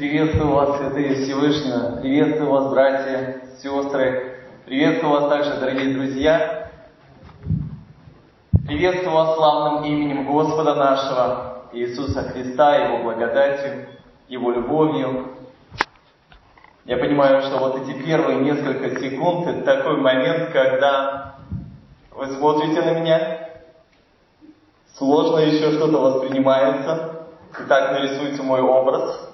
Приветствую вас, святые Всевышнего. Приветствую вас, братья, сестры. Приветствую вас также, дорогие друзья. Приветствую вас славным именем Господа нашего Иисуса Христа, Его благодатью, Его любовью. Я понимаю, что вот эти первые несколько секунд – это такой момент, когда вы смотрите на меня, сложно еще что-то воспринимается, и так нарисуйте мой образ –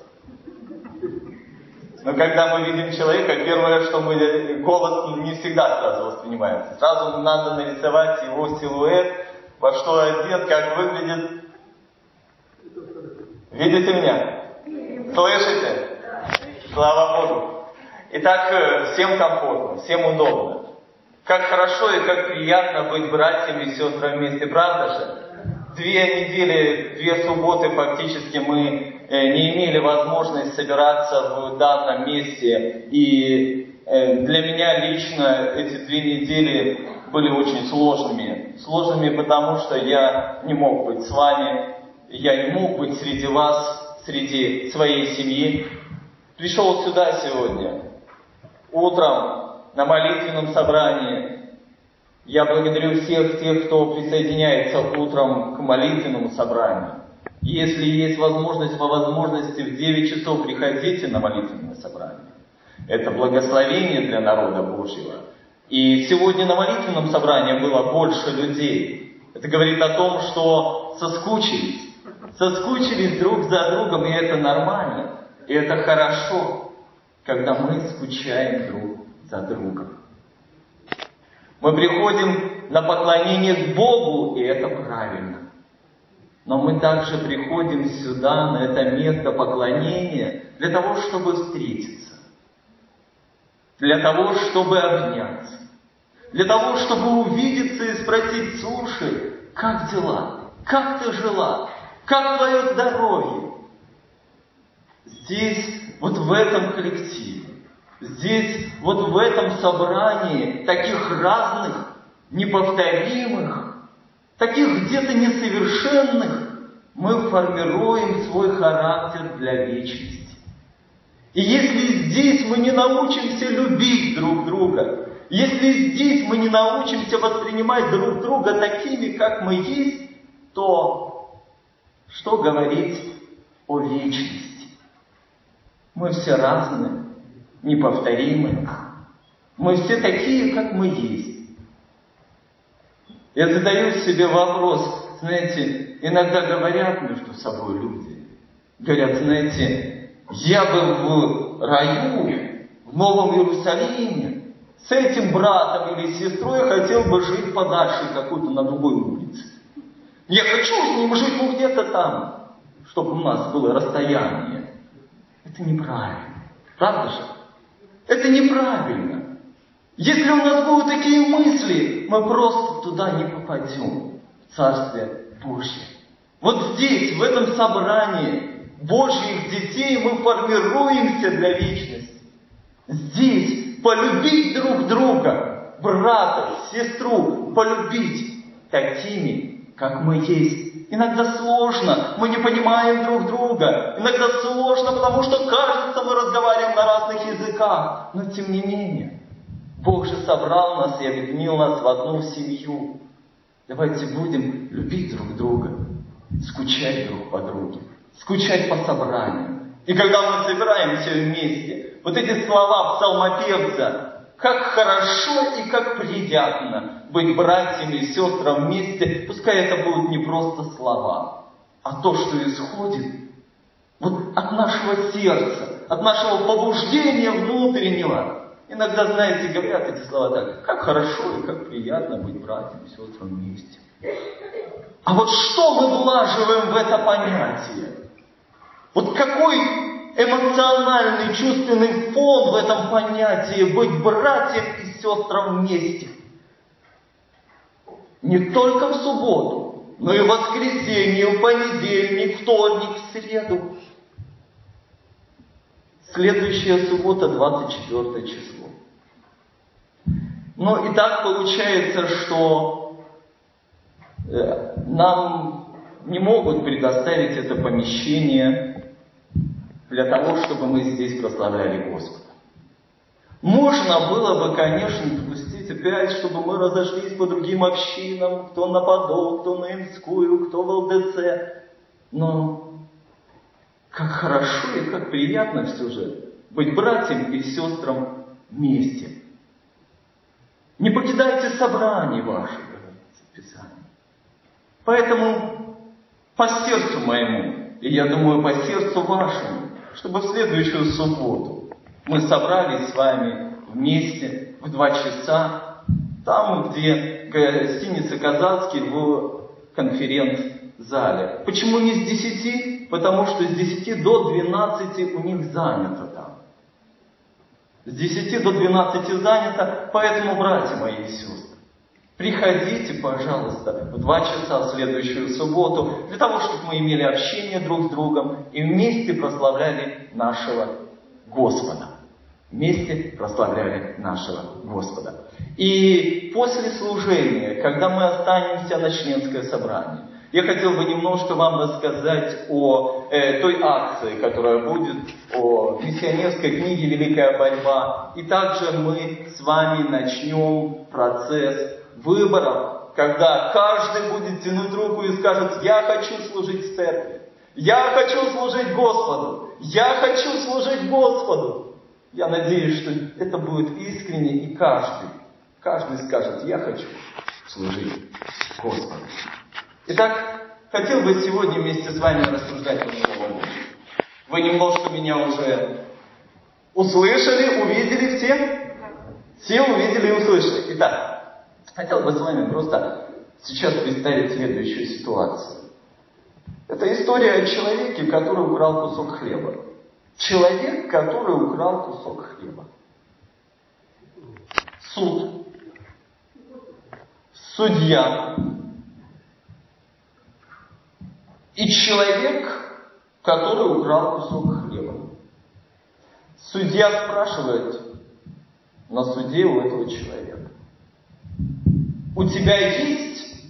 но когда мы видим человека, первое, что мы, голос не всегда сразу воспринимается. Сразу надо нарисовать его силуэт, во что одет, как выглядит. Видите меня? Слышите? Слава Богу. Итак, э, всем комфортно, всем удобно. Как хорошо и как приятно быть братьями и сестрами вместе, правда же? Две недели, две субботы фактически мы Э, не имели возможность собираться в данном месте. И э, для меня лично эти две недели были очень сложными. Сложными потому, что я не мог быть с вами, я не мог быть среди вас, среди своей семьи. Пришел сюда сегодня, утром, на молитвенном собрании. Я благодарю всех тех, кто присоединяется утром к молитвенному собранию. Если есть возможность, по возможности в 9 часов приходите на молитвенное собрание. Это благословение для народа Божьего. И сегодня на молитвенном собрании было больше людей. Это говорит о том, что соскучились. Соскучились друг за другом, и это нормально. И это хорошо, когда мы скучаем друг за другом. Мы приходим на поклонение к Богу, и это правильно. Но мы также приходим сюда, на это место поклонения, для того, чтобы встретиться, для того, чтобы обняться, для того, чтобы увидеться и спросить, слушай, как дела? Как ты жила? Как твое здоровье? Здесь, вот в этом коллективе, здесь, вот в этом собрании таких разных, неповторимых, таких где-то несовершенных, мы формируем свой характер для вечности. И если здесь мы не научимся любить друг друга, если здесь мы не научимся воспринимать друг друга такими, как мы есть, то что говорить о вечности? Мы все разные, неповторимые. Мы все такие, как мы есть. Я задаю себе вопрос, знаете, иногда говорят между собой люди, говорят, знаете, я бы в раю, в Новом Иерусалиме, с этим братом или сестрой хотел бы жить подальше какой-то на другой улице. Я хочу с ним жить ну где-то там, чтобы у нас было расстояние. Это неправильно. Правда же? Это неправильно. Если у нас будут такие мысли, мы просто туда не попадем, в Царствие Божье. Вот здесь, в этом собрании Божьих детей мы формируемся для вечности. Здесь полюбить друг друга, брата, сестру, полюбить такими, как мы есть. Иногда сложно, мы не понимаем друг друга. Иногда сложно, потому что кажется, мы разговариваем на разных языках. Но тем не менее, Бог же собрал нас и объединил нас в одну семью. Давайте будем любить друг друга, скучать друг по другу, скучать по собранию. И когда мы собираемся вместе, вот эти слова псалмопевца, как хорошо и как приятно быть братьями и сестрами вместе, пускай это будут не просто слова, а то, что исходит вот от нашего сердца, от нашего побуждения внутреннего, Иногда, знаете, говорят эти слова так, как хорошо и как приятно быть братьями и сестрами вместе. А вот что мы влаживаем в это понятие? Вот какой эмоциональный, чувственный фон в этом понятии быть братьям и сестрам вместе? Не только в субботу, но и в воскресенье, в понедельник, вторник, в среду. Следующая суббота, 24 число. Ну и так получается, что э, нам не могут предоставить это помещение для того, чтобы мы здесь прославляли Господа. Можно было бы, конечно, допустить опять, чтобы мы разошлись по другим общинам, кто на Подол, кто на Инскую, кто в ЛДЦ. Но как хорошо и как приятно все же быть братьям и сестрам вместе. Не покидайте собрание ваше, говорится в Писании. Поэтому по сердцу моему, и я думаю, по сердцу вашему, чтобы в следующую субботу мы собрались с вами вместе в два часа, там, где гостиница Казацкий в конференц-зале. Почему не с десяти? Потому что с десяти до двенадцати у них занято там. С десяти до двенадцати занято, поэтому, братья мои и сестры, приходите, пожалуйста, в два часа в следующую субботу, для того, чтобы мы имели общение друг с другом и вместе прославляли нашего Господа. Вместе прославляли нашего Господа. И после служения, когда мы останемся на членское собрание, я хотел бы немножко вам рассказать о э, той акции, которая будет, о миссионерской книге «Великая борьба». И также мы с вами начнем процесс выборов, когда каждый будет тянуть руку и скажет, я хочу служить в церкви, я хочу служить Господу, я хочу служить Господу. Я надеюсь, что это будет искренне, и каждый, каждый скажет, я хочу служить Господу. Итак, хотел бы сегодня вместе с вами рассуждать о Слово Божье. Вы немножко меня уже услышали, увидели все? Все увидели и услышали. Итак, хотел бы с вами просто сейчас представить следующую ситуацию. Это история о человеке, который украл кусок хлеба. Человек, который украл кусок хлеба. Суд. Судья. И человек, который украл кусок хлеба. Судья спрашивает на суде у этого человека. У тебя есть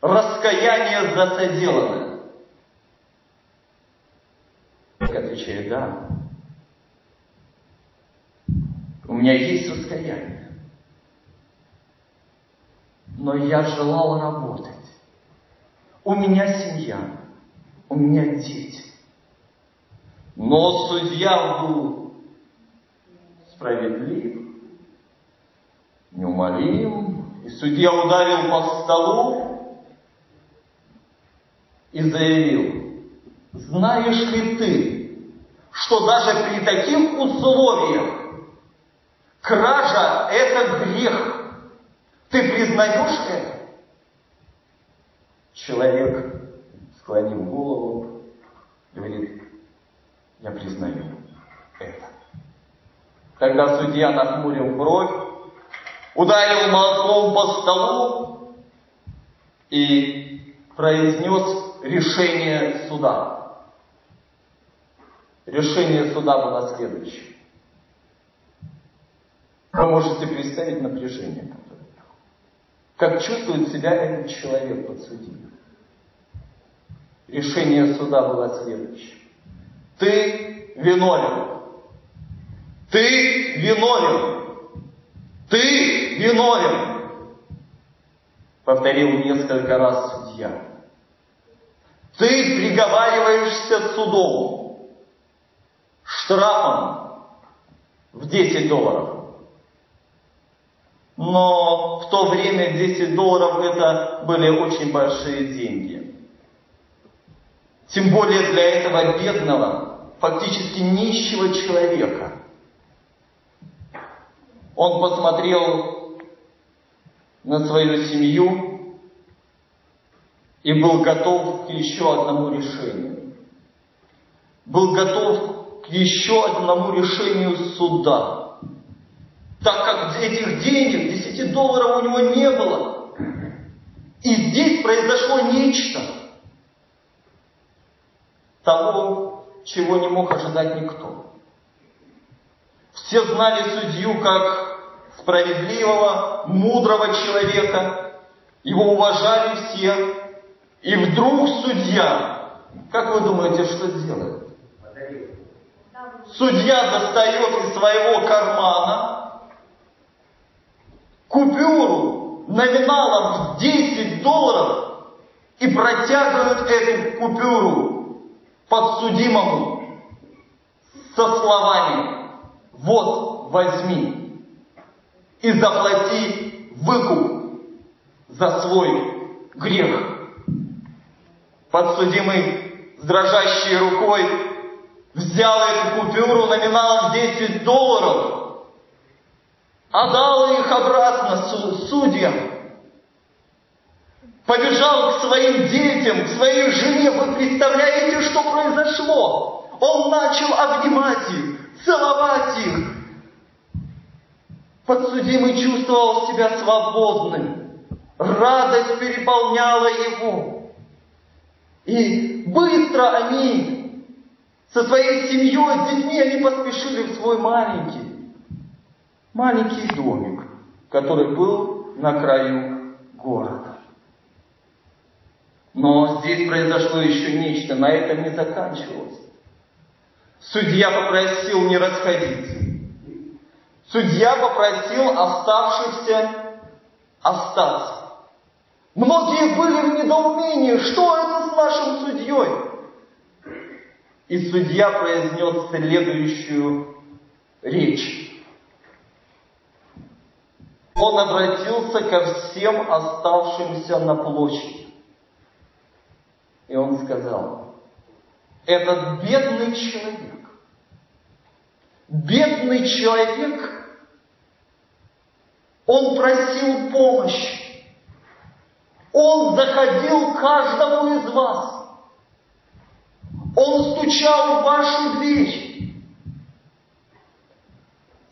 раскаяние за соделанное? Отвечает, да. У меня есть состояние. Но я желал работать. У меня семья. У меня дети. Но судья был справедлив, неумолим, и судья ударил по столу и заявил, знаешь ли ты, что даже при таких условиях кража – это грех. Ты признаешь это? Человек, склонив голову, говорит, я признаю это. Тогда судья нахмурил бровь, ударил молотком по столу и произнес решение суда. Решение суда было следующее. Вы можете представить напряжение, Как чувствует себя этот человек под судьей. Решение суда было следующее. Ты виновен. Ты виновен. Ты виновен. Повторил несколько раз судья. Ты приговариваешься судом штрафом в 10 долларов. Но в то время 10 долларов это были очень большие деньги. Тем более для этого бедного, фактически нищего человека. Он посмотрел на свою семью и был готов к еще одному решению. Был готов еще одному решению суда. Так как этих денег, 10 долларов у него не было. И здесь произошло нечто. Того, чего не мог ожидать никто. Все знали судью как справедливого, мудрого человека. Его уважали все. И вдруг судья, как вы думаете, что сделает? Судья достает из своего кармана купюру номиналом в 10 долларов и протягивает эту купюру подсудимому со словами «Вот, возьми и заплати выкуп за свой грех». Подсудимый с дрожащей рукой взял эту купюру номиналом 10 долларов, отдал их обратно судьям, побежал к своим детям, к своей жене. Вы представляете, что произошло? Он начал обнимать их, целовать их. Подсудимый чувствовал себя свободным. Радость переполняла его. И быстро они со своей семьей, с детьми, они поспешили в свой маленький, маленький домик, который был на краю города. Но здесь произошло еще нечто, на этом не заканчивалось. Судья попросил не расходиться. Судья попросил оставшихся остаться. Многие были в недоумении, что это с нашим судьей? И судья произнес следующую речь. Он обратился ко всем оставшимся на площади. И он сказал, этот бедный человек, бедный человек, он просил помощи. Он заходил каждому из вас. Он стучал в вашу дверь.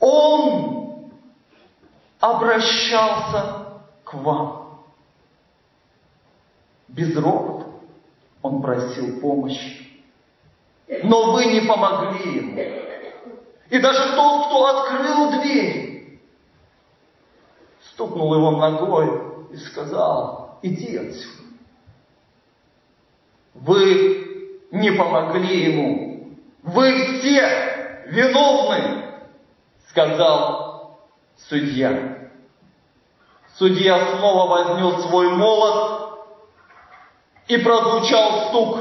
Он обращался к вам. Без робота он просил помощи. Но вы не помогли ему. И даже тот, кто открыл дверь, стукнул его ногой и сказал, иди отсюда. Вы не помогли ему. Вы все виновны, сказал судья. Судья снова вознес свой молот и прозвучал стук.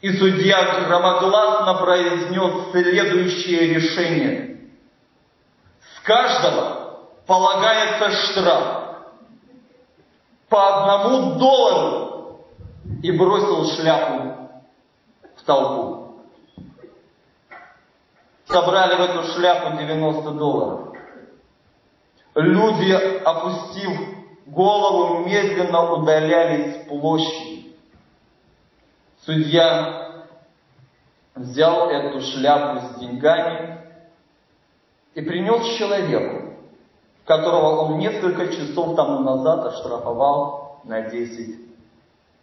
И судья громогласно произнес следующее решение. С каждого полагается штраф по одному доллару и бросил шляпу в толпу. Собрали в эту шляпу 90 долларов. Люди, опустив голову, медленно удалялись с площади. Судья взял эту шляпу с деньгами и принес человеку, которого он несколько часов тому назад оштрафовал на 10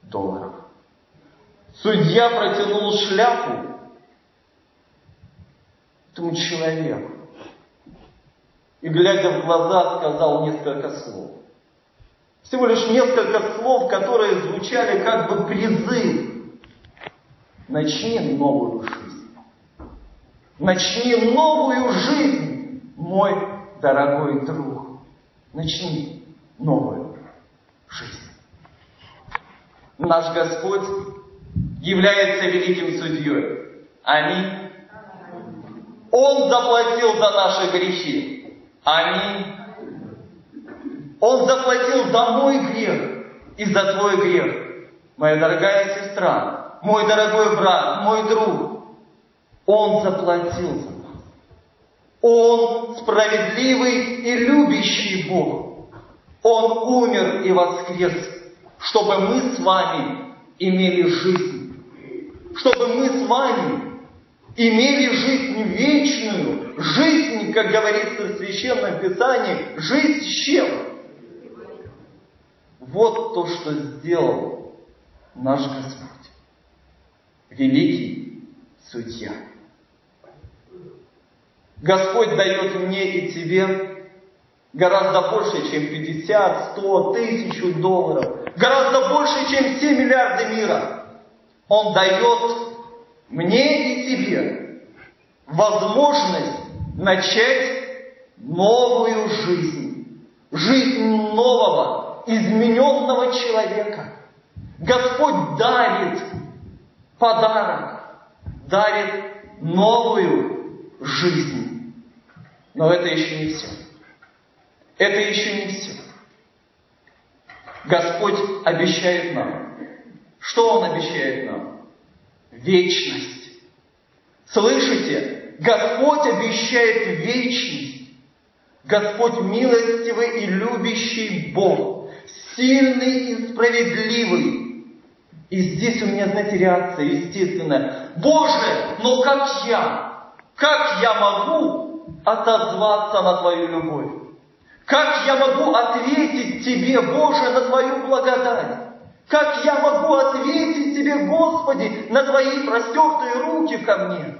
долларов. Судья протянул шляпу этому человеку и, глядя в глаза, сказал несколько слов. Всего лишь несколько слов, которые звучали как бы призыв Начни новую жизнь. Начни новую жизнь, мой дорогой друг. Начни новую жизнь. Наш Господь является великим судьей. Аминь. Он заплатил за наши грехи. Аминь. Он заплатил за мой грех и за твой грех. Моя дорогая сестра, мой дорогой брат, мой друг, Он заплатил за нас. Он справедливый и любящий Бог. Он умер и воскрес, чтобы мы с вами имели жизнь. Чтобы мы с вами имели жизнь вечную, жизнь, как говорится в Священном Писании, жизнь с чем? Вот то, что сделал наш Господь великий судья. Господь дает мне и тебе гораздо больше, чем 50, 100, тысячу долларов, гораздо больше, чем все миллиарды мира. Он дает мне и тебе возможность начать новую жизнь. Жизнь нового, измененного человека. Господь дарит подарок, дарит новую жизнь. Но это еще не все. Это еще не все. Господь обещает нам. Что Он обещает нам? Вечность. Слышите? Господь обещает вечность. Господь милостивый и любящий Бог, сильный и справедливый. И здесь у меня, знаете, реакция естественная. Боже, но как я, как я могу отозваться на Твою любовь? Как я могу ответить Тебе, Боже, на Твою благодать? Как я могу ответить Тебе, Господи, на Твои простертые руки ко мне?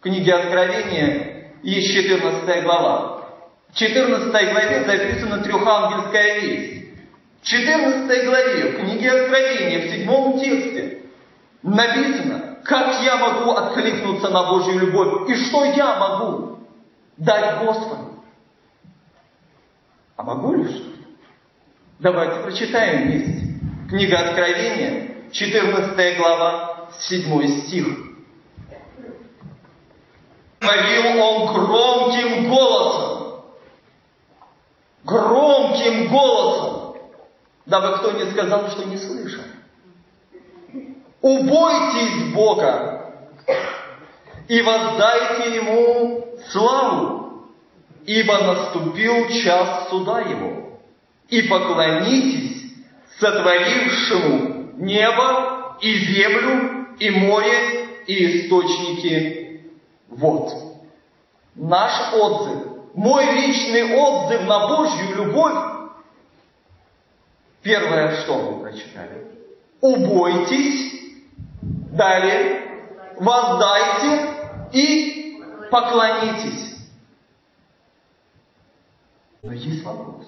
В книге Откровения есть 14 глава. В 14 главе записана трехангельская весть. В 14 главе, в книге Откровения, в седьмом тексте, написано, как я могу откликнуться на Божью любовь и что я могу дать Господу. А могу ли что? Давайте прочитаем вместе. Книга Откровения, 14 глава, 7 стих. Говорил он громким голосом. Громким голосом. Дабы кто не сказал, что не слышал. Убойтесь Бога и воздайте Ему славу, ибо наступил час суда Его. И поклонитесь сотворившему небо и землю, и море, и источники вод. Наш отзыв, мой личный отзыв на Божью любовь, первое, что мы прочитали, убойтесь, далее, воздайте и поклонитесь. Но есть вопрос.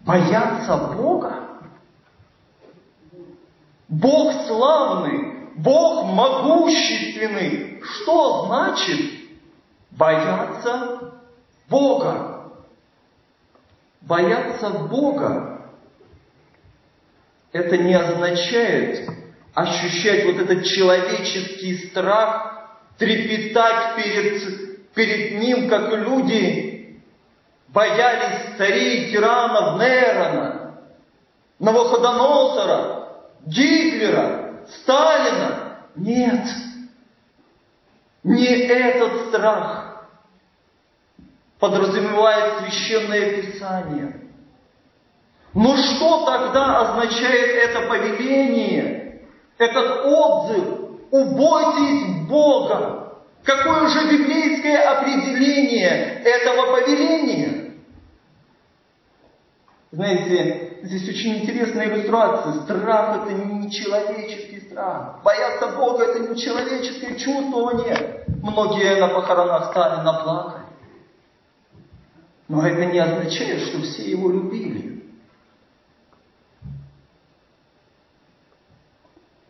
Бояться Бога? Бог славный, Бог могущественный. Что значит бояться Бога? Бояться Бога – это не означает ощущать вот этот человеческий страх, трепетать перед, перед Ним, как люди боялись царей, тиранов Нерона, Новоходоносора, Гитлера, Сталина. Нет, не этот страх подразумевает священное писание. Но что тогда означает это повеление, этот отзыв? Убойтесь Бога. Какое же библейское определение этого повеления? Знаете, здесь очень интересная иллюстрация. Страх – это не человеческий страх. Бояться Бога – это не человеческое чувствование. Многие на похоронах стали наплакали. Но это не означает, что все его любили.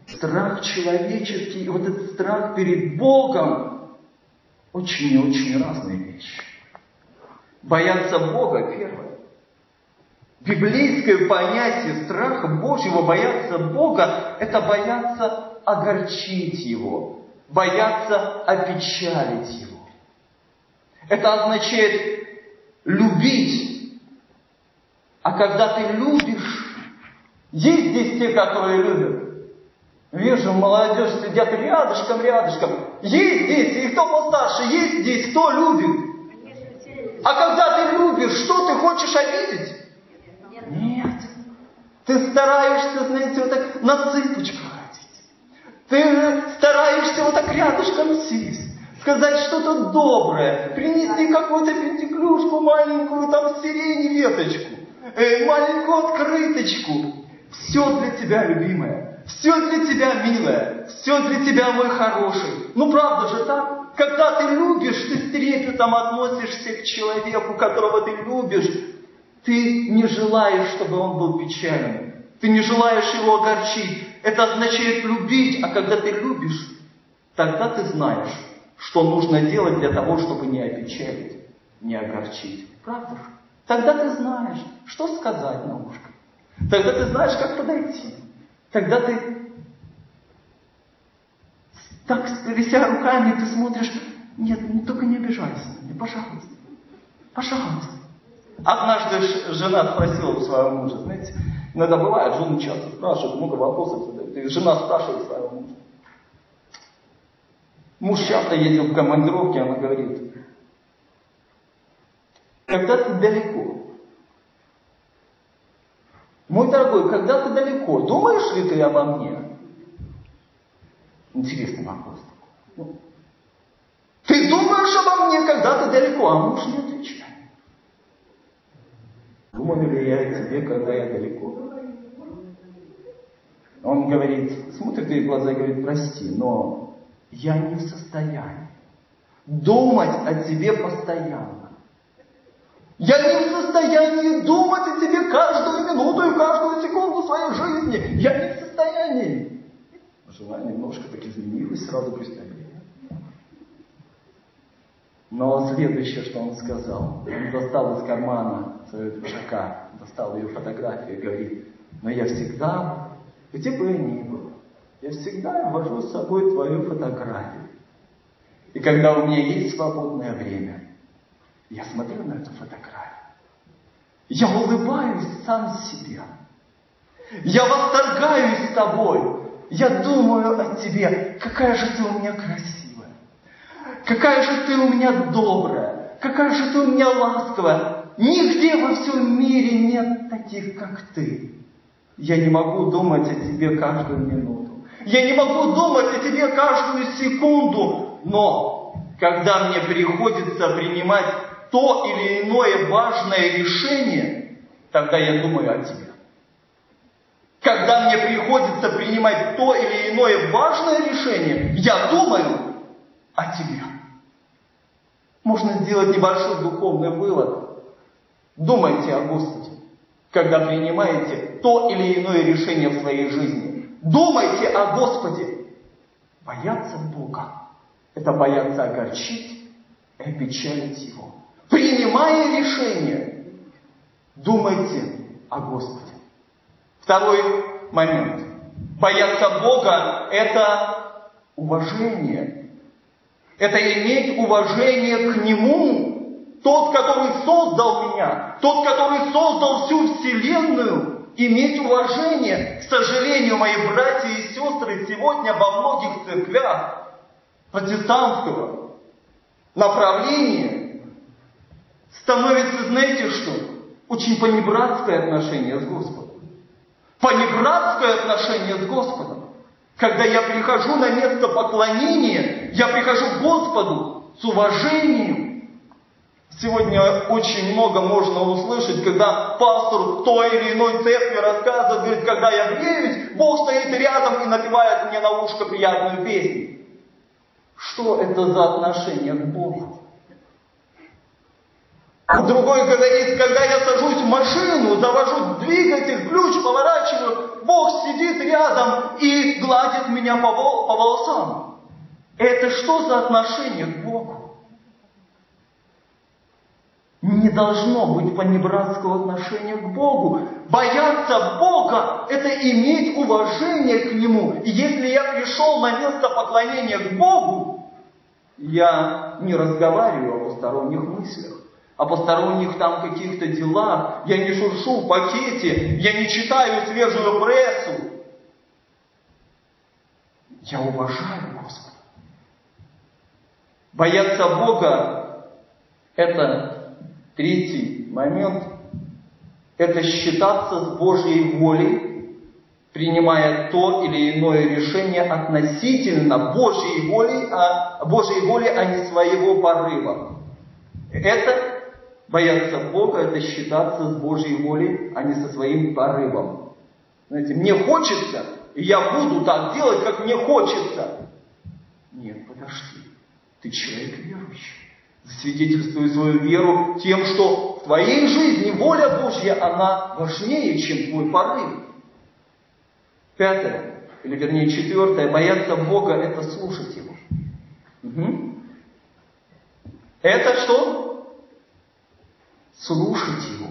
Страх человеческий, вот этот страх перед Богом очень и очень разные вещи. Бояться Бога – первое. Библейское понятие страха Божьего, бояться Бога, это бояться огорчить Его, бояться опечалить Его. Это означает любить. А когда ты любишь, есть здесь те, которые любят. Вижу, молодежь сидят рядышком, рядышком. Есть здесь, и кто постарше, есть здесь, кто любит. А когда ты любишь, что ты хочешь обидеть? Ты стараешься, знаете, вот так на цыпочках ходить. Ты стараешься вот так рядышком сесть, сказать что-то доброе, принести какую-то пентеклюшку маленькую, там сирени веточку, э, маленькую открыточку. Все для тебя, любимая. Все для тебя, милая. Все для тебя, мой хороший. Ну, правда же так? Когда ты любишь, ты с трепетом относишься к человеку, которого ты любишь, ты не желаешь, чтобы он был печальным. Ты не желаешь его огорчить. Это означает любить. А когда ты любишь, тогда ты знаешь, что нужно делать для того, чтобы не опечалить, не огорчить. Правда же? Тогда ты знаешь, что сказать на ушко. Тогда ты знаешь, как подойти. Тогда ты так, вися руками, ты смотришь, нет, ну, только не обижайся на меня, пожалуйста. Пожалуйста. Однажды жена спросила у своего мужа, знаете, иногда бывает, жены часто спрашивают, много вопросов задают, и жена спрашивает своего мужа. Муж часто ездил в командировке, она говорит, когда ты далеко, мой дорогой, когда ты далеко, думаешь ли ты обо мне? Интересный вопрос. Ну, ты думаешь обо мне, когда ты далеко, а муж не отвечает. Думаю ли я о тебе, когда я далеко? Он говорит, смотрит ей в глаза и говорит, прости, но я не в состоянии думать о тебе постоянно. Я не в состоянии думать о тебе каждую минуту и каждую секунду своей жизни. Я не в состоянии. Жена немножко так изменилась сразу при но следующее, что он сказал, он достал из кармана своего пиджака, достал ее фотографию и говорит, но я всегда, где бы я ни был, я всегда вожу с собой твою фотографию. И когда у меня есть свободное время, я смотрю на эту фотографию. Я улыбаюсь сам себе. Я восторгаюсь тобой. Я думаю о тебе. Какая же ты у меня красивая какая же ты у меня добрая, какая же ты у меня ласковая. Нигде во всем мире нет таких, как ты. Я не могу думать о тебе каждую минуту. Я не могу думать о тебе каждую секунду. Но когда мне приходится принимать то или иное важное решение, тогда я думаю о тебе. Когда мне приходится принимать то или иное важное решение, я думаю о тебе. Можно сделать небольшой духовный вывод. Думайте о Господе, когда принимаете то или иное решение в своей жизни. Думайте о Господе. Бояться Бога – это бояться огорчить и опечалить Его. Принимая решение, думайте о Господе. Второй момент. Бояться Бога – это уважение это иметь уважение к Нему. Тот, который создал меня, тот, который создал всю Вселенную, иметь уважение. К сожалению, мои братья и сестры, сегодня во многих церквях протестантского направления становится, знаете что, очень понебратское отношение с Господом. Понебратское отношение с Господом. Когда я прихожу на место поклонения, я прихожу к Господу с уважением. Сегодня очень много можно услышать, когда пастор той или иной церкви рассказывает, говорит, когда я греюсь, Бог стоит рядом и напевает мне на ушко приятную песню. Что это за отношение к Богу? Другой говорит, когда я сажусь в машину, завожу двигатель, ключ поворачиваю, Бог сидит рядом и гладит меня по, по волосам. Это что за отношение к Богу? Не должно быть понебратского отношения к Богу. Бояться Бога – это иметь уважение к Нему. И если я пришел на место поклонения к Богу, я не разговариваю о посторонних мыслях о посторонних там каких-то делах, я не шуршу в пакете, я не читаю свежую прессу. Я уважаю Господа. Бояться Бога – это третий момент. Это считаться с Божьей волей, принимая то или иное решение относительно Божьей воли, а, Божьей воли, а не своего порыва. Это Бояться Бога – это считаться с Божьей волей, а не со своим порывом. Знаете, мне хочется, и я буду так делать, как мне хочется. Нет, подожди. Ты человек верующий. Засвидетельствуй свою веру тем, что в твоей жизни воля Божья, она важнее, чем твой порыв. Пятое, или вернее четвертое, бояться Бога – это слушать Его. Угу. Это что? Слушать Его.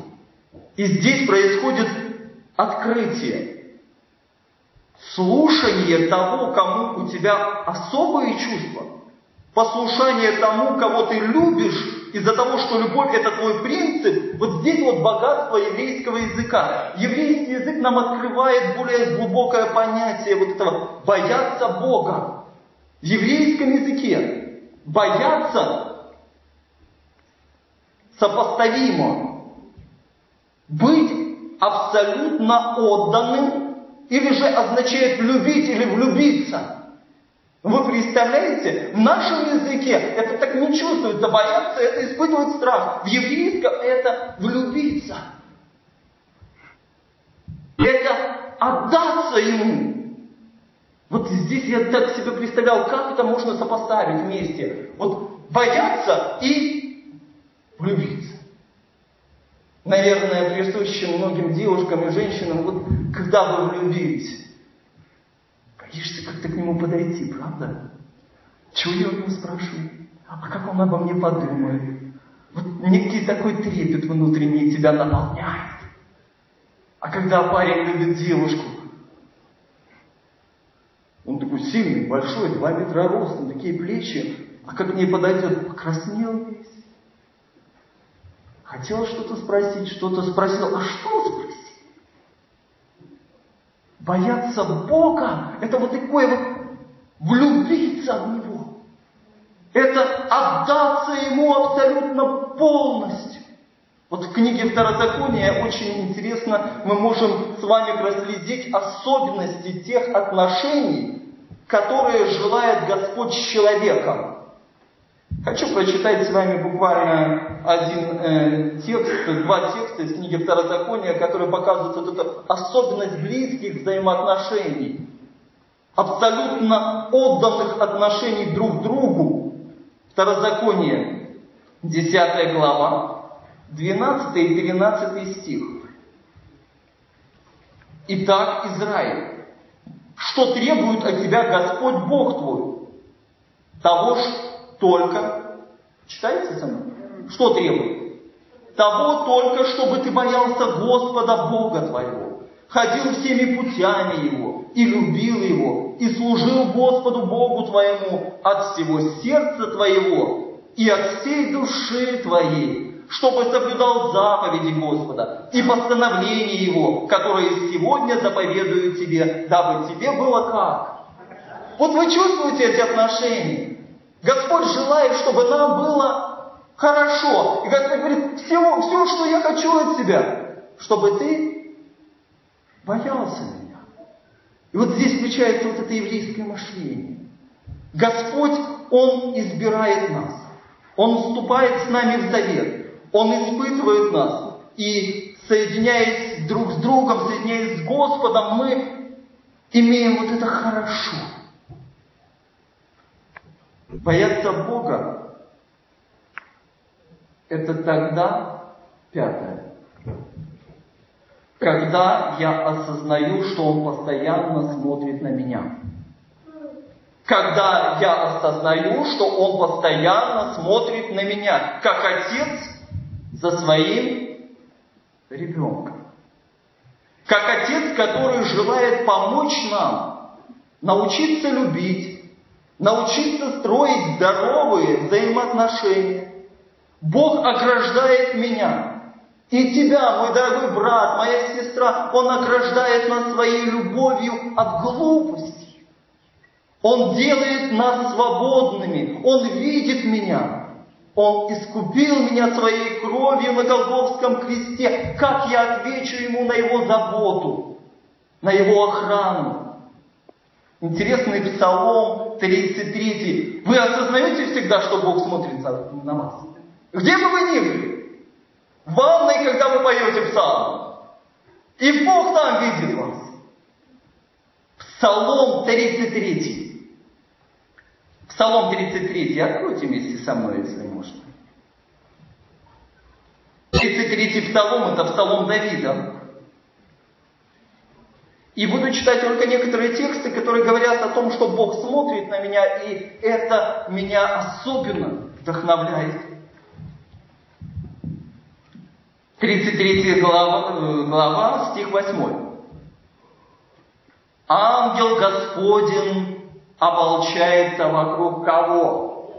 И здесь происходит открытие. Слушание того, кому у тебя особые чувства. Послушание тому, кого ты любишь, из-за того, что любовь это твой принцип, вот здесь вот богатство еврейского языка. Еврейский язык нам открывает более глубокое понятие вот этого бояться Бога. В еврейском языке бояться сопоставимо быть абсолютно отданным или же означает любить или влюбиться. Вы представляете, в нашем языке это так не чувствуется, бояться это испытывать страх. В еврейском это влюбиться. Это отдаться ему. Вот здесь я так себе представлял, как это можно сопоставить вместе. Вот бояться и влюбиться. Наверное, присуще многим девушкам и женщинам, вот когда вы влюбились, Боишься как-то к нему подойти, правда? Чего я у него спрашиваю? А как он обо мне подумает? Вот некий такой трепет внутренний тебя наполняет. А когда парень любит девушку, он такой сильный, большой, два метра ростом, такие плечи, а как к ней подойдет, покраснел весь. Хотел что-то спросить, что-то спросил, а что спросить? Бояться Бога – это вот такое вот влюбиться в Него. Это отдаться Ему абсолютно полностью. Вот в книге Второзакония очень интересно мы можем с вами проследить особенности тех отношений, которые желает Господь с человеком. Хочу прочитать с вами буквально один э, текст, два текста из книги Второзакония, которые показывают вот эту особенность близких взаимоотношений, абсолютно отданных отношений друг другу. Второзаконие, 10 глава, 12 и 13 стих. Итак, Израиль, что требует от тебя Господь Бог твой? Того ж только, читайте со мной, что требует? Того только, чтобы ты боялся Господа Бога твоего, ходил всеми путями Его, и любил Его, и служил Господу Богу твоему от всего сердца твоего и от всей души твоей, чтобы соблюдал заповеди Господа и постановления Его, которые сегодня заповедую тебе, дабы тебе было как? Вот вы чувствуете эти отношения? Господь желает, чтобы нам было хорошо. И Господь говорит, все, все, что я хочу от тебя, чтобы ты боялся меня. И вот здесь включается вот это еврейское мышление. Господь, Он избирает нас. Он вступает с нами в завет. Он испытывает нас. И соединяясь друг с другом, соединяясь с Господом, мы имеем вот это хорошо. Бояться Бога – это тогда, пятое, когда я осознаю, что Он постоянно смотрит на меня. Когда я осознаю, что Он постоянно смотрит на меня, как отец за своим ребенком. Как отец, который желает помочь нам научиться любить, научиться строить здоровые взаимоотношения. Бог ограждает меня. И тебя, мой дорогой брат, моя сестра, Он ограждает нас своей любовью от глупости. Он делает нас свободными. Он видит меня. Он искупил меня своей кровью на Голговском кресте. Как я отвечу Ему на Его заботу, на Его охрану? Интересный псалом 33. Вы осознаете всегда, что Бог смотрит на вас? Где бы вы ни были? В ванной, когда вы поете псалом. И Бог там видит вас. Псалом 33. Псалом 33. Откройте вместе со мной, если можно. 33 псалом – это псалом Давида. И буду читать только некоторые тексты, которые говорят о том, что Бог смотрит на меня, и это меня особенно вдохновляет. 33 глава, э, глава стих 8. Ангел Господень ополчается вокруг кого?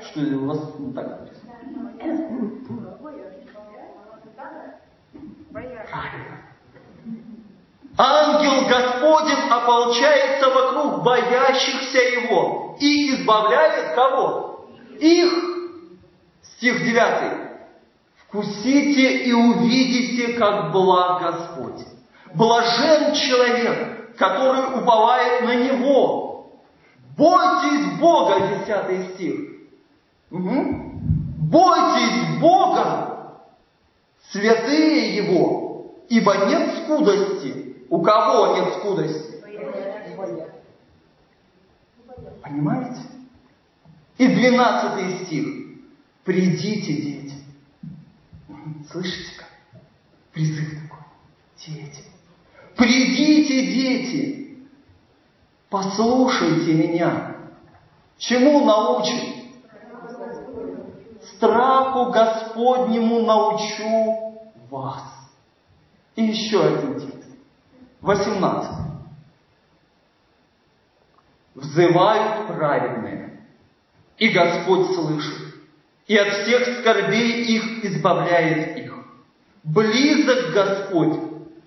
Что у вас не так написано? Ангел Господень ополчается вокруг боящихся Его и избавляет кого? Их. Стих 9. Вкусите и увидите, как благ Господь. Блажен человек, который уповает на Него. Бойтесь Бога, 10 стих. Угу. Бойтесь Бога, святые Его, ибо нет скудости. У кого нет скудости? Понимаете? И 12 стих. Придите, дети. Слышите как? Призыв такой. Дети. Придите, дети. Послушайте меня. Чему научим? Страху Господнему научу вас. И еще один текст. 18. Взывают праведные, и Господь слышит и от всех скорбей их избавляет их. Близок Господь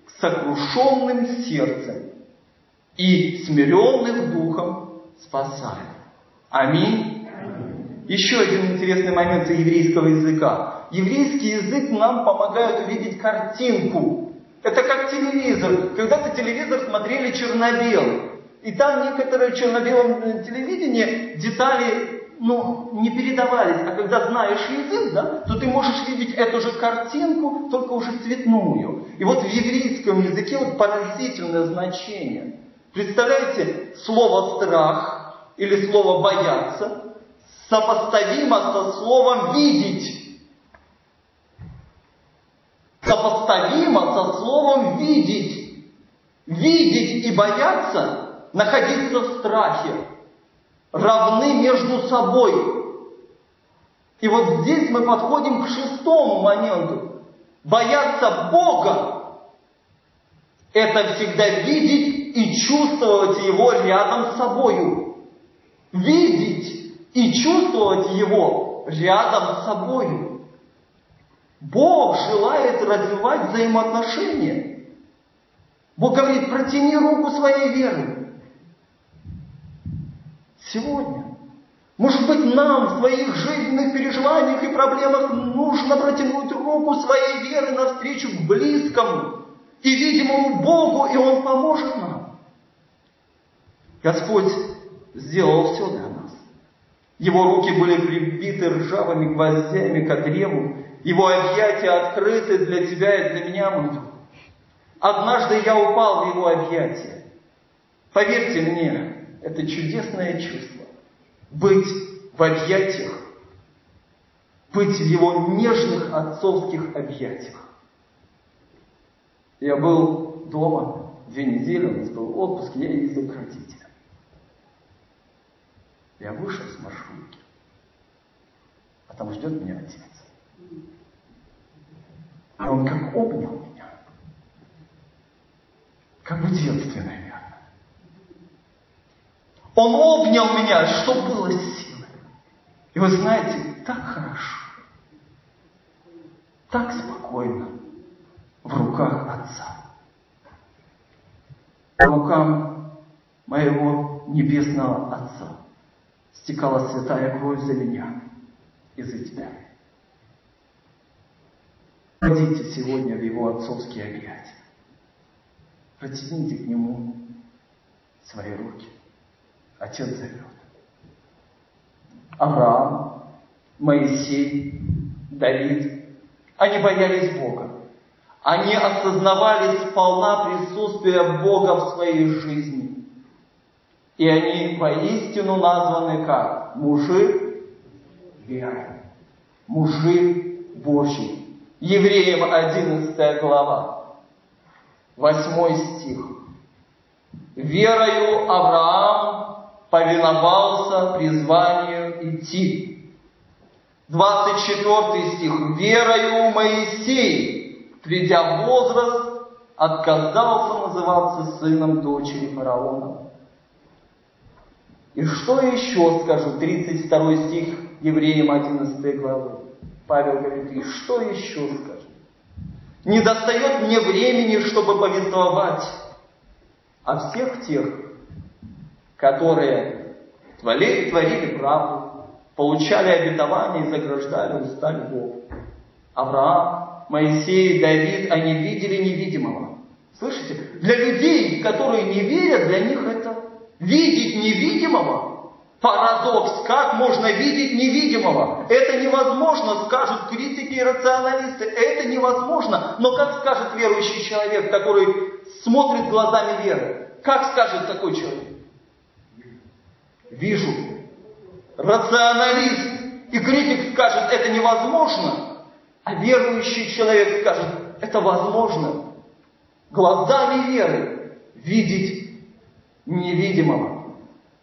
к сокрушенным сердцем и смиренных духом спасает. Аминь. Еще один интересный момент еврейского языка. Еврейский язык нам помогает увидеть картинку. Это как телевизор. Когда-то телевизор смотрели черно-белый. И там некоторые в черно-белом телевидении детали ну, не передавались. А когда знаешь язык, да, то ты можешь видеть эту же картинку, только уже цветную. И вот в еврейском языке вот поразительное значение. Представляете, слово «страх» или слово «бояться» сопоставимо со словом «видеть». Сопоставимо со словом «видеть». Видеть и бояться, находиться в страхе равны между собой. И вот здесь мы подходим к шестому моменту. Бояться Бога – это всегда видеть и чувствовать Его рядом с собою. Видеть и чувствовать Его рядом с собою. Бог желает развивать взаимоотношения. Бог говорит, протяни руку своей веры сегодня. Может быть, нам в своих жизненных переживаниях и проблемах нужно протянуть руку своей веры навстречу к близкому и видимому Богу, и Он поможет нам. Господь сделал все для нас. Его руки были прибиты ржавыми гвоздями к древу. Его объятия открыты для тебя и для меня, мой друг. Однажды я упал в его объятия. Поверьте мне, это чудесное чувство. Быть в объятиях, быть в его нежных отцовских объятиях. Я был дома две недели, у нас был отпуск, я ездил к родителям. Я вышел с маршрутки, а там ждет меня отец. И он как обнял меня, как бы детстве, наверное. Он обнял меня, что было силы. И вы знаете, так хорошо, так спокойно в руках Отца. По рукам моего небесного Отца стекала святая кровь за меня и за тебя. Пойдите сегодня в его отцовские объятия. Протяните к нему свои руки. Отец зовет. Авраам, Моисей, Давид, они боялись Бога. Они осознавали сполна присутствие Бога в своей жизни. И они воистину названы как? Мужи веры. Мужи Божьи. Евреям 11 глава. Восьмой стих. Верою Авраам повиновался призванию идти. 24 стих. Верою Моисей, придя в возраст, отказался называться сыном дочери фараона. И что еще скажу? 32 стих Евреям 11 главы. Павел говорит, и что еще скажу? Не достает мне времени, чтобы повествовать о всех тех, которые творили, творили правду, получали обетование и заграждали уста любовь. Авраам, Моисей, Давид, они видели невидимого. Слышите? Для людей, которые не верят, для них это видеть невидимого. Парадокс. Как можно видеть невидимого? Это невозможно, скажут критики и рационалисты. Это невозможно. Но как скажет верующий человек, который смотрит глазами веры? Как скажет такой человек? Вижу. Рационалист и критик скажет, это невозможно. А верующий человек скажет, это возможно. Глазами веры видеть невидимого.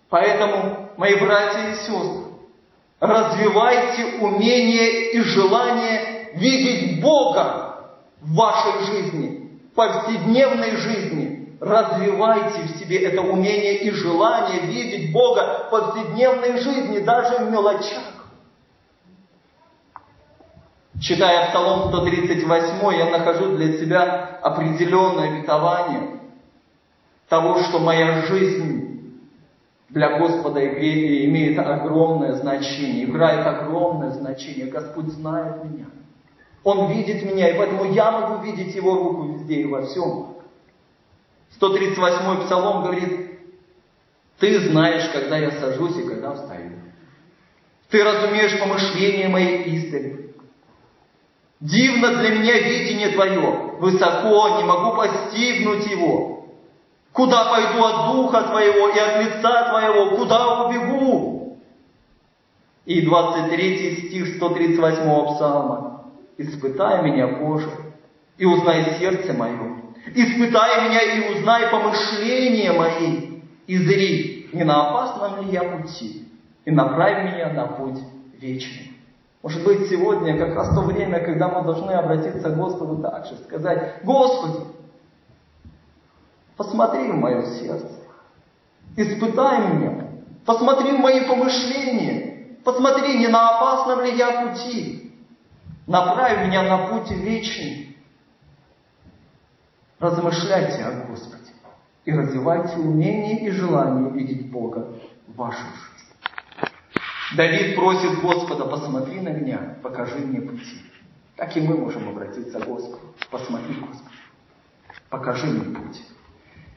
Поэтому, мои братья и сестры, развивайте умение и желание видеть Бога в вашей жизни, повседневной жизни. Развивайте в себе это умение и желание видеть Бога в повседневной жизни, даже в мелочах. Читая Псалом 138, я нахожу для себя определенное обетование того, что моя жизнь для Господа имеет огромное значение, играет огромное значение. Господь знает меня. Он видит меня, и поэтому я могу видеть Его руку везде и во всем. 138-й Псалом говорит, ты знаешь, когда я сажусь и когда встаю. Ты разумеешь помышления мои издали. Дивно для меня видение Твое, высоко, не могу постигнуть его. Куда пойду от Духа Твоего и от лица Твоего, куда убегу? И 23 стих 138 псалма. «Испытай меня, Боже, и узнай сердце мое. Испытай меня и узнай помышления мои, и зри, не на опасном ли я пути, и направь меня на путь вечный». Может быть, сегодня как раз то время, когда мы должны обратиться к Господу также, сказать, Господи, посмотри в мое сердце, испытай меня, посмотри в мои помышления, посмотри, не на опасном ли я пути, направь меня на путь вечный. Размышляйте о Господе и развивайте умение и желание видеть Бога в вашей жизни. Давид просит Господа, посмотри на меня, покажи мне пути. Так и мы можем обратиться к Господу. Посмотри, Господи, покажи мне путь.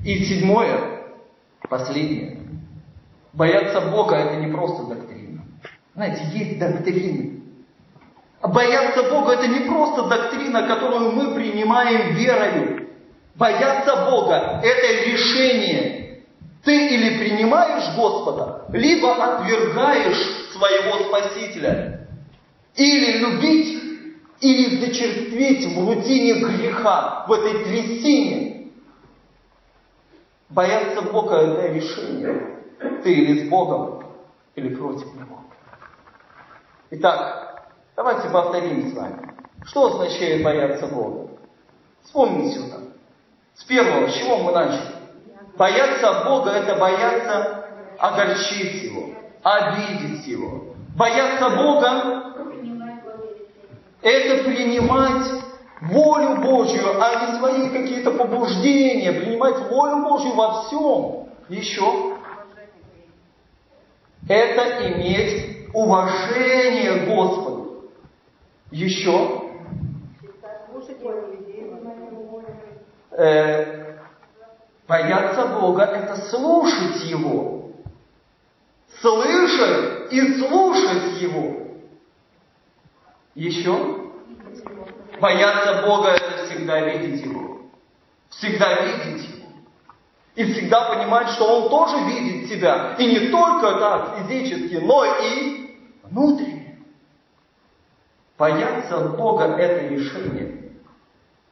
И седьмое, последнее. Бояться Бога это не просто доктрина. Знаете, есть доктрины. А бояться Бога это не просто доктрина, которую мы принимаем верою. Бояться Бога это решение, ты или принимаешь Господа, либо отвергаешь своего Спасителя. Или любить, или зачерстветь в рутине греха, в этой трясине. Бояться Бога – это решение. Ты или с Богом, или против Него. Итак, давайте повторим с вами. Что означает бояться Бога? Вспомните сюда. С первого, с чего мы начали? Бояться Бога – это бояться огорчить Его, обидеть Его. Бояться Бога – это принимать волю Божью, а не свои какие-то побуждения, принимать волю Божью во всем. Еще это иметь уважение Господу. Еще э, Бояться Бога – это слушать Его. Слышать и слушать Его. Еще? Бояться Бога – это всегда видеть Его. Всегда видеть Его. И всегда понимать, что Он тоже видит тебя. И не только так физически, но и внутренне. Бояться Бога – это решение.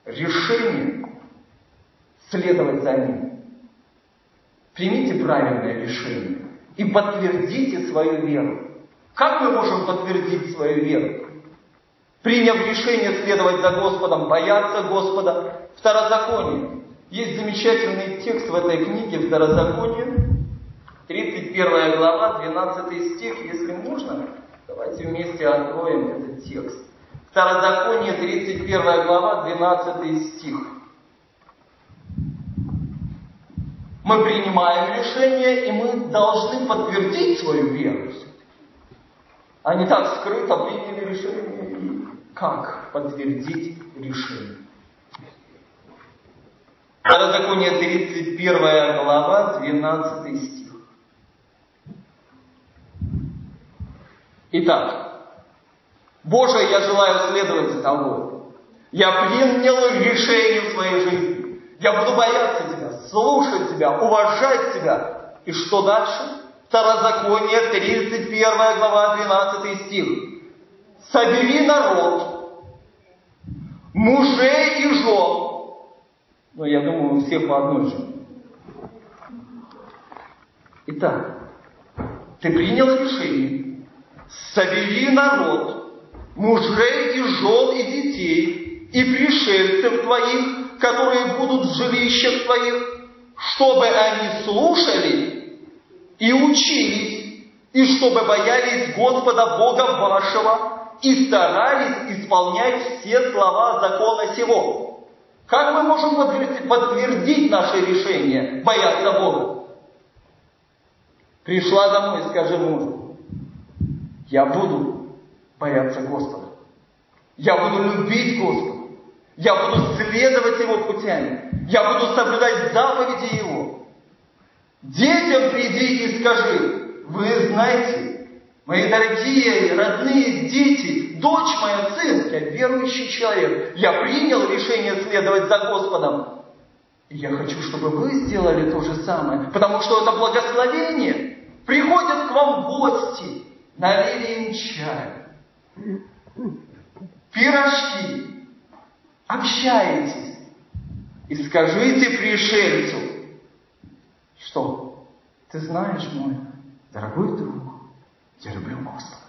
Решение следовать за ним. Примите правильное решение и подтвердите свою веру. Как мы можем подтвердить свою веру? Приняв решение следовать за Господом, бояться Господа, Второзаконие. Есть замечательный текст в этой книге Второзаконие, 31 глава, 12 стих, если можно, давайте вместе откроем этот текст. Второзаконие, 31 глава, 12 стих. Мы принимаем решение, и мы должны подтвердить свою веру. А не так скрыто приняли решение как подтвердить решение. Второзаконие 31 глава, 12 стих. Итак, Боже, я желаю следовать за Тобой. Я принял решение в своей жизни. Я буду бояться Тебя, слушать Тебя, уважать Тебя. И что дальше? Второзаконие, 31 глава, 12 стих. Собери народ, мужей и жен. Ну, я думаю, у всех по одной же. Итак, ты принял решение. Собери народ, мужей и жен и детей, и пришельцев твоих, которые будут в жилищах твоих, чтобы они слушали и учились, и чтобы боялись Господа Бога вашего и старались исполнять все слова закона сего. Как мы можем подтвердить наше решение бояться Бога? Пришла домой, скажи мужу, я буду бояться Господа. Я буду любить Господа. Я буду следовать Его путями. Я буду соблюдать заповеди Его. Детям приди и скажи, вы знаете, мои дорогие, родные дети, дочь моя, сын, я верующий человек. Я принял решение следовать за Господом. И я хочу, чтобы вы сделали то же самое, потому что это благословение. Приходят к вам гости, налили им чай, пирожки, общаетесь и скажите пришельцу, что ты знаешь, мой дорогой друг, я люблю Господа.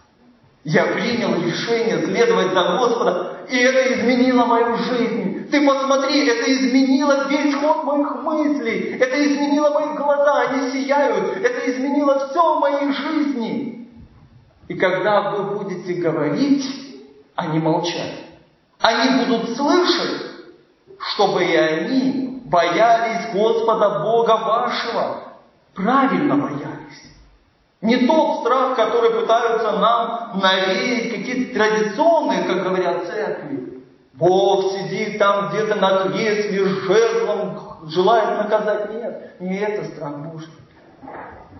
Я принял решение следовать за Господа, и это изменило мою жизнь. Ты посмотри, это изменило весь ход моих мыслей, это изменило мои глаза, они сияют, это изменило все в моей жизни. И когда вы будете говорить, не молчать, они будут слышать, чтобы и они боялись Господа Бога вашего, правильно боялись. Не тот страх, который пытаются нам навеять какие-то традиционные, как говорят церкви. Бог сидит там где-то на кресле жезлом, желает наказать. Нет, не это страх Божий.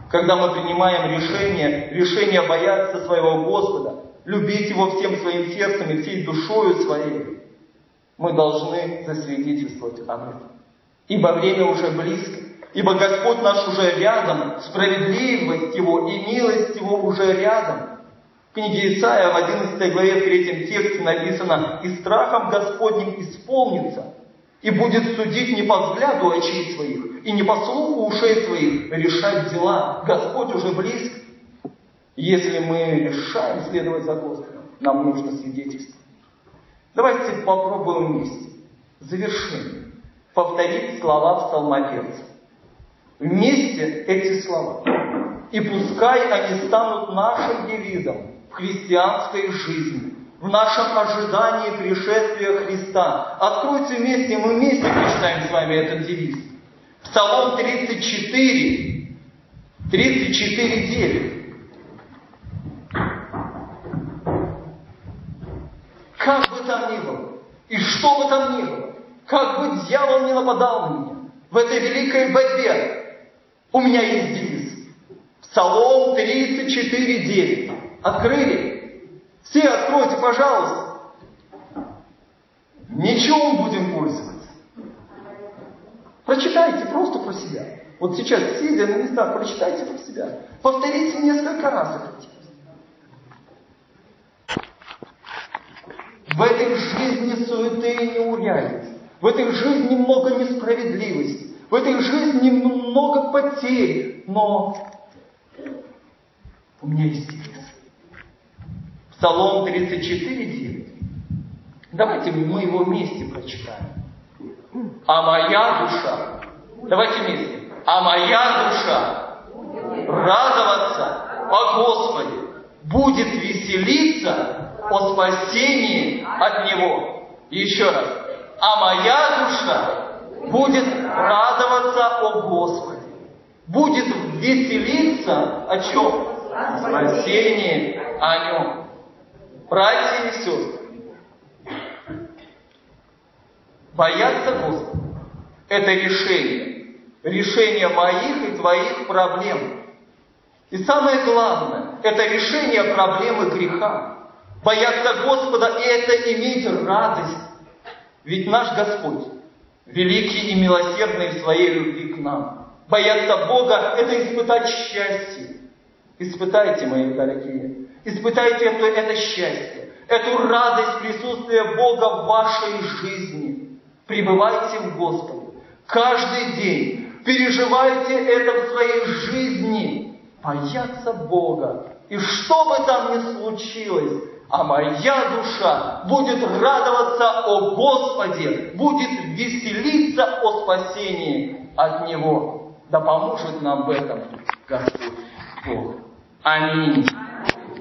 Когда мы принимаем решение, решение бояться своего Господа, любить Его всем своим сердцем и всей душою своей, мы должны засвидетельствовать об этом. Ибо время уже близко, ибо Господь наш уже рядом, справедливость Его и милость Его уже рядом. В книге Исаия в 11 главе в 3 тексте написано «И страхом Господним исполнится, и будет судить не по взгляду очей своих, и не по слуху ушей своих решать дела». Господь уже близко. Если мы решаем следовать за Господом, нам нужно свидетельство. Давайте попробуем вместе. Завершение. Повторить слова псалмопевца. Вместе эти слова. И пускай они станут нашим девизом в христианской жизни, в нашем ожидании пришествия Христа. Откройте вместе, мы вместе прочитаем с вами этот девиз. Псалом 34, 34, 9. Как бы там ни было, и что бы там ни было, как бы дьявол не нападал на меня, в этой великой борьбе у меня есть девиз. Псалом 34.9. Открыли? Все откройте, пожалуйста. Ничем будем пользоваться. Прочитайте просто про себя. Вот сейчас, сидя на местах, прочитайте про себя. Повторите несколько раз этот. В этой жизни суеты и неурядиц. В этой жизни много несправедливости. В этой жизни много потерь. Но у меня есть девиз. Псалом 34, 9. Давайте мы его вместе прочитаем. А моя душа, давайте вместе. А моя душа радоваться о Господе, будет веселиться о спасении от Него. еще раз. А моя душа будет радоваться о Господе. Будет веселиться о чем? О спасении о Нем. Братья и сестры, бояться Господа – это решение. Решение моих и твоих проблем. И самое главное, это решение проблемы греха. Бояться Господа – это иметь радость. Ведь наш Господь, великий и милосердный в своей любви к нам. Бояться Бога – это испытать счастье. Испытайте, мои дорогие, испытайте это, это счастье, эту радость присутствия Бога в вашей жизни. Пребывайте в Господе. Каждый день переживайте это в своей жизни бояться Бога. И что бы там ни случилось, а моя душа будет радоваться о Господе, будет веселиться о спасении от Него. Да поможет нам в этом Господь Бог. Аминь.